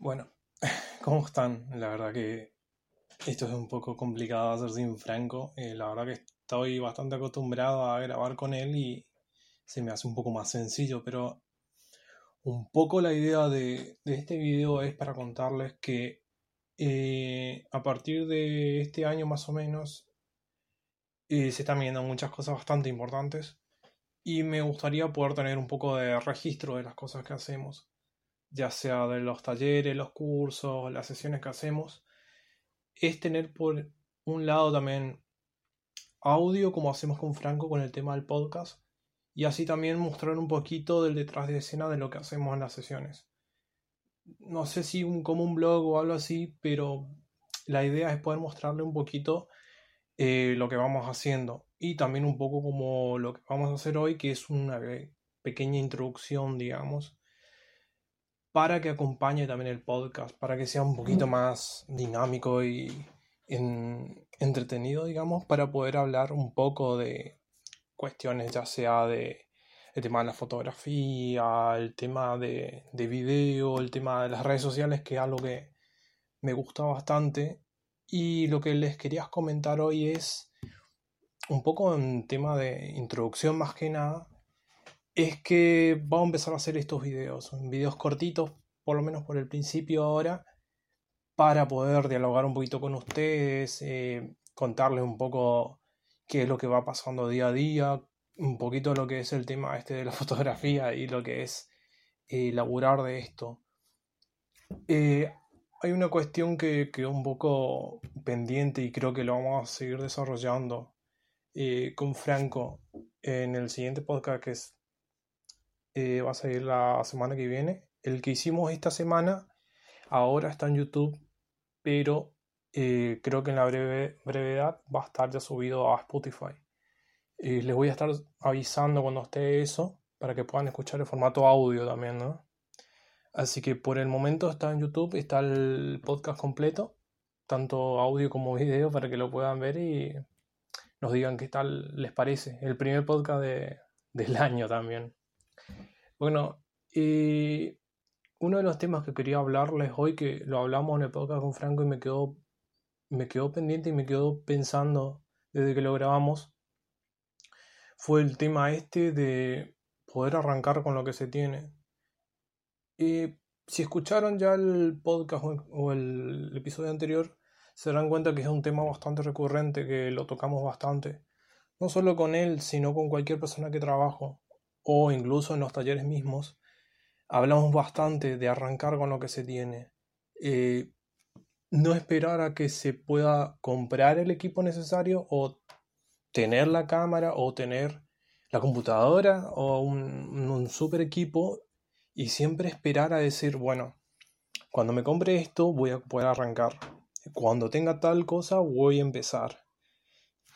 Bueno, ¿cómo están? La verdad que esto es un poco complicado hacer sin Franco. Eh, la verdad que estoy bastante acostumbrado a grabar con él y se me hace un poco más sencillo, pero un poco la idea de, este video es para contarles que eh, a partir de este año más o menos eh, se están viendo muchas cosas bastante importantes y me gustaría poder tener un poco de registro de las cosas que hacemos ya sea de los talleres, los cursos, las sesiones que hacemos, es tener por un lado también audio, como hacemos con Franco con el tema del podcast, y así también mostrar un poquito del detrás de escena de lo que hacemos en las sesiones. No sé si un, como un blog o algo así, pero la idea es poder mostrarle un poquito eh, lo que vamos haciendo y también un poco como lo que vamos a hacer hoy, que es una pequeña introducción, digamos, para que acompañe también el podcast, para que sea un poquito más dinámico y entretenido, digamos, para poder hablar un poco de cuestiones, ya sea de el tema de la fotografía, el tema de, de video, el tema de las redes sociales, que es algo que me gusta bastante. Y lo que les quería comentar hoy es un poco en tema de introducción más que nada, es que vamos a empezar a hacer estos videos, videos cortitos, por lo menos por el principio ahora, para poder dialogar un poquito con ustedes, eh, contarles un poco qué es lo que va pasando día a día, un poquito lo que es el tema este de la fotografía y lo que es eh, laburar de esto. Eh, hay una cuestión que quedó un poco pendiente y creo que lo vamos a seguir desarrollando con Franco en el siguiente podcast que es eh, va a salir la semana que viene. El que hicimos esta semana ahora está en YouTube, pero eh, creo que en la breve, brevedad va a estar ya subido a Spotify. Eh, les voy a estar avisando cuando esté eso para que puedan escuchar el formato audio también, ¿no? Así que por el momento está en YouTube, está el podcast completo, tanto audio como video, para que lo puedan ver y nos digan qué tal les parece. El primer podcast del año también. Bueno, y uno de los temas que quería hablarles hoy, que lo hablamos en el podcast con Franco y me quedó, me quedó pendiente y me quedó pensando desde que lo grabamos, fue el tema este de poder arrancar con lo que se tiene. Y si escucharon ya el podcast o el episodio anterior, se darán cuenta que es un tema bastante recurrente, que lo tocamos bastante. No solo con él, sino con cualquier persona que trabajo o incluso en los talleres mismos, hablamos bastante de arrancar con lo que se tiene. Eh, no esperar a que se pueda comprar el equipo necesario o tener la cámara o tener la computadora o un, un super equipo y siempre esperar a decir, bueno, cuando me compre esto voy a poder arrancar. Cuando tenga tal cosa voy a empezar.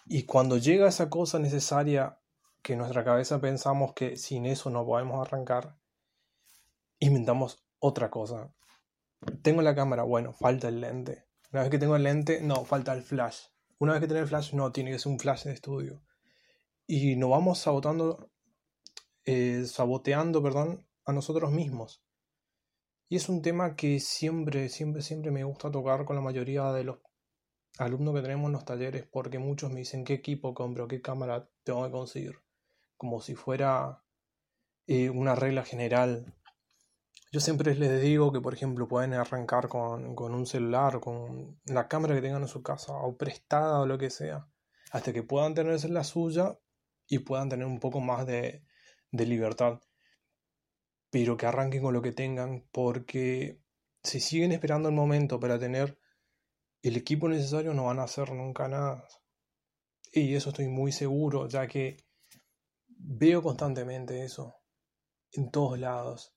Y cuando llega esa cosa necesaria que en nuestra cabeza pensamos que sin eso no podemos arrancar, inventamos otra cosa. Tengo la cámara, bueno, falta el lente. Una vez que tengo el lente, no, falta el flash. Una vez que tengo el flash, no, tiene que ser un flash de estudio. Y nos vamos sabotando, eh, saboteando, perdón, a nosotros mismos. Y es un tema que siempre, siempre, siempre me gusta tocar con la mayoría de los alumnos que tenemos en los talleres, porque muchos me dicen qué equipo compro, qué cámara tengo que conseguir como si fuera eh, una regla general. Yo siempre les digo que, por ejemplo, pueden arrancar con, un celular, con la cámara que tengan en su casa, o prestada o lo que sea, hasta que puedan tenerse la suya y puedan tener un poco más de, de libertad. Pero que arranquen con lo que tengan, porque si siguen esperando el momento para tener el equipo necesario, no van a hacer nunca nada. Y eso estoy muy seguro, ya que Veo constantemente eso, en todos lados.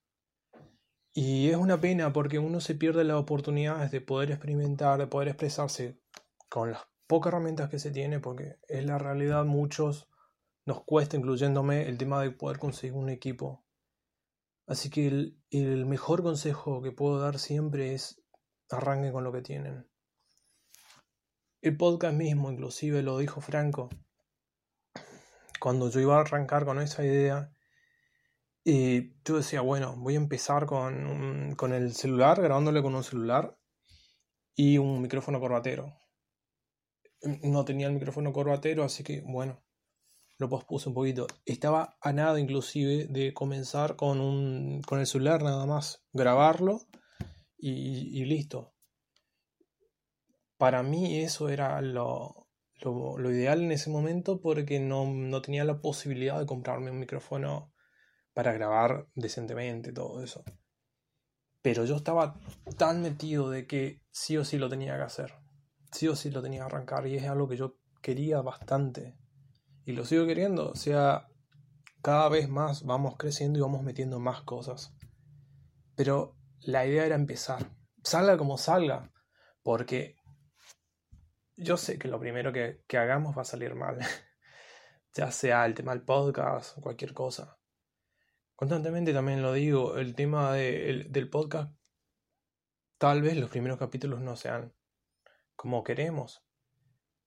Y es una pena porque uno se pierde las oportunidades de poder experimentar, de poder expresarse con las pocas herramientas que se tiene, porque es la realidad, muchos nos cuesta, incluyéndome, el tema de poder conseguir un equipo. Así que el, el mejor consejo que puedo dar siempre es arranquen con lo que tienen. El podcast mismo, inclusive, lo dijo Franco, cuando yo iba a arrancar con esa idea, Y yo decía, bueno, voy a empezar con, con el celular, grabándole con un celular y un micrófono corbatero. No tenía el micrófono corbatero, así que bueno, lo pospuse un poquito. Estaba a nada inclusive de comenzar con, un, con el celular nada más, grabarlo y, listo. Para mí eso era lo, lo, ideal en ese momento porque no, no, tenía la posibilidad de comprarme un micrófono para grabar decentemente, todo eso. Pero yo estaba tan metido de que sí o sí lo tenía que hacer. Sí o sí lo tenía que arrancar y es algo que yo quería bastante y lo sigo queriendo. O sea, cada vez más vamos creciendo y vamos metiendo más cosas. Pero la idea era empezar. Salga como salga. Porque yo sé que lo primero que, hagamos va a salir mal. ya sea el tema del podcast o cualquier cosa. Constantemente también lo digo, el tema del podcast, tal vez los primeros capítulos no sean como queremos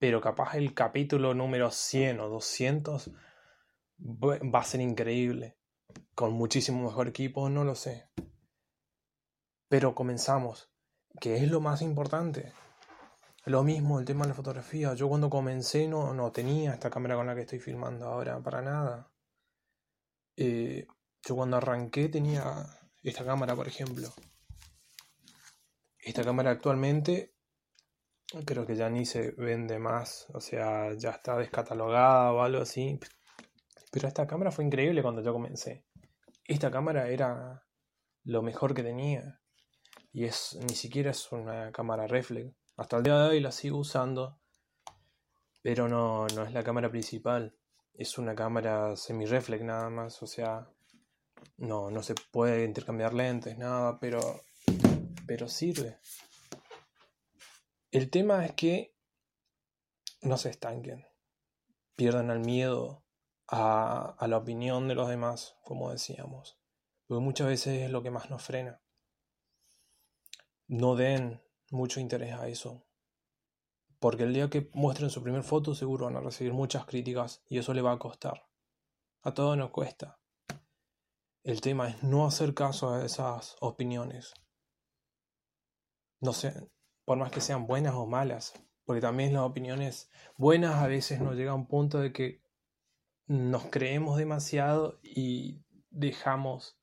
pero capaz el capítulo número 100 o 200 va a ser increíble. Con muchísimo mejor equipo, no lo sé. Pero comenzamos, que es lo más importante. Lo mismo el tema de la fotografía. Yo cuando comencé no, no tenía esta cámara con la que estoy filmando ahora, para nada. Eh, yo cuando arranqué tenía esta cámara, por ejemplo. Esta cámara actualmente creo que ya ni se vende más, o sea, ya está descatalogada o algo así. Pero esta cámara fue increíble cuando yo comencé. Esta cámara era lo mejor que tenía. Y es ni siquiera es una cámara reflex. Hasta el día de hoy la sigo usando. Pero no, no es la cámara principal. Es una cámara semi-reflex nada más. O sea, no, no se puede intercambiar lentes, nada, pero, pero sirve. El tema es que no se estanquen, pierdan el miedo a, la opinión de los demás, como decíamos, porque muchas veces es lo que más nos frena. No den mucho interés a eso, porque el día que muestren su primer foto seguro van a recibir muchas críticas y eso le va a costar. A todos nos cuesta. El tema es no hacer caso a esas opiniones. No sé, por más que sean buenas o malas, porque también las opiniones buenas a veces nos llega a un punto de que nos creemos demasiado y dejamos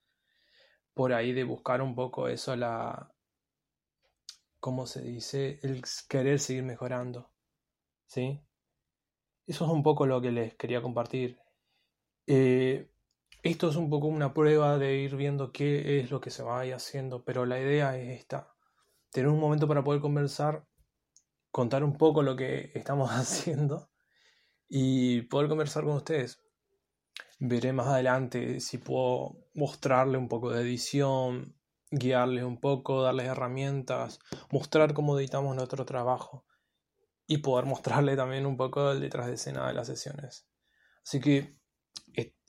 por ahí de buscar un poco eso, la, ¿cómo se dice? El querer seguir mejorando, ¿sí? Eso es un poco lo que les quería compartir. Eh, esto es un poco una prueba de ir viendo qué es lo que se va haciendo, pero la idea es esta tener un momento para poder conversar, contar un poco lo que estamos haciendo y poder conversar con ustedes. Veré más adelante si puedo mostrarle un poco de edición, guiarles un poco, darles herramientas, mostrar cómo editamos nuestro trabajo y poder mostrarle también un poco el detrás de escena de las sesiones. Así que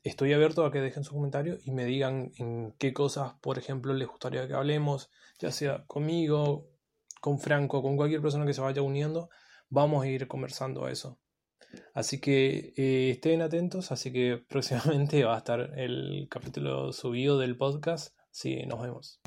estoy abierto a que dejen sus comentarios y me digan en qué cosas, por ejemplo, les gustaría que hablemos, ya sea conmigo, con Franco, con cualquier persona que se vaya uniendo, vamos a ir conversando a eso. Así que eh, estén atentos, así que próximamente va a estar el capítulo subido del podcast. Sí, nos vemos.